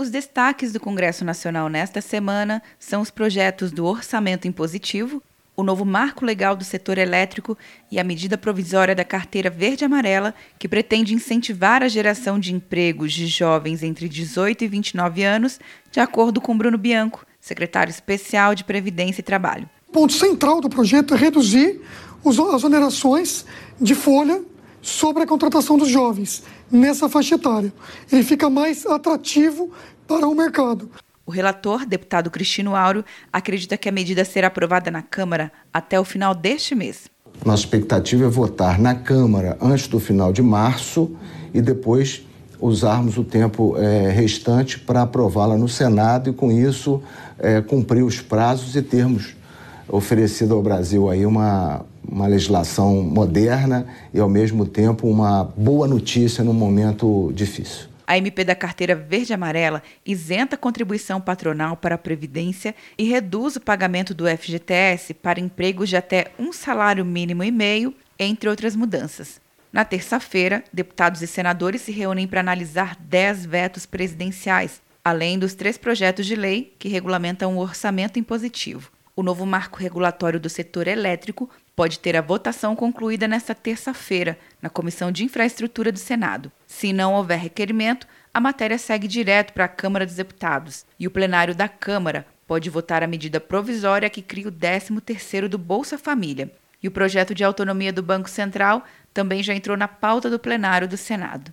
Os destaques do Congresso Nacional nesta semana são os projetos do orçamento impositivo, o novo marco legal do setor elétrico e a medida provisória da carteira verde-amarela, que pretende incentivar a geração de empregos de jovens entre 18 e 29 anos, de acordo com Bruno Bianco, secretário especial de Previdência e Trabalho. O ponto central do projeto é reduzir as onerações de folha sobre a contratação dos jovens nessa faixa etária. Ele fica mais atrativo para o mercado. O relator, deputado Cristino Áureo, acredita que a medida será aprovada na Câmara até o final deste mês. Nossa expectativa é votar na Câmara antes do final de março e depois usarmos o tempo é, restante para aprová-la no Senado e, com isso, é, cumprir os prazos e termos oferecido ao Brasil aí uma, uma legislação moderna e, ao mesmo tempo, uma boa notícia num momento difícil. A MP da carteira verde-amarela isenta a contribuição patronal para a Previdência e reduz o pagamento do FGTS para empregos de até um salário mínimo e meio, entre outras mudanças. Na terça-feira, deputados e senadores se reúnem para analisar 10 vetos presidenciais, além dos três projetos de lei que regulamentam o orçamento impositivo. O novo marco regulatório do setor elétrico pode ter a votação concluída nesta terça-feira, na Comissão de Infraestrutura do Senado. Se não houver requerimento, a matéria segue direto para a Câmara dos Deputados e o plenário da Câmara pode votar a medida provisória que cria o 13º do Bolsa Família. E o projeto de autonomia do Banco Central também já entrou na pauta do plenário do Senado.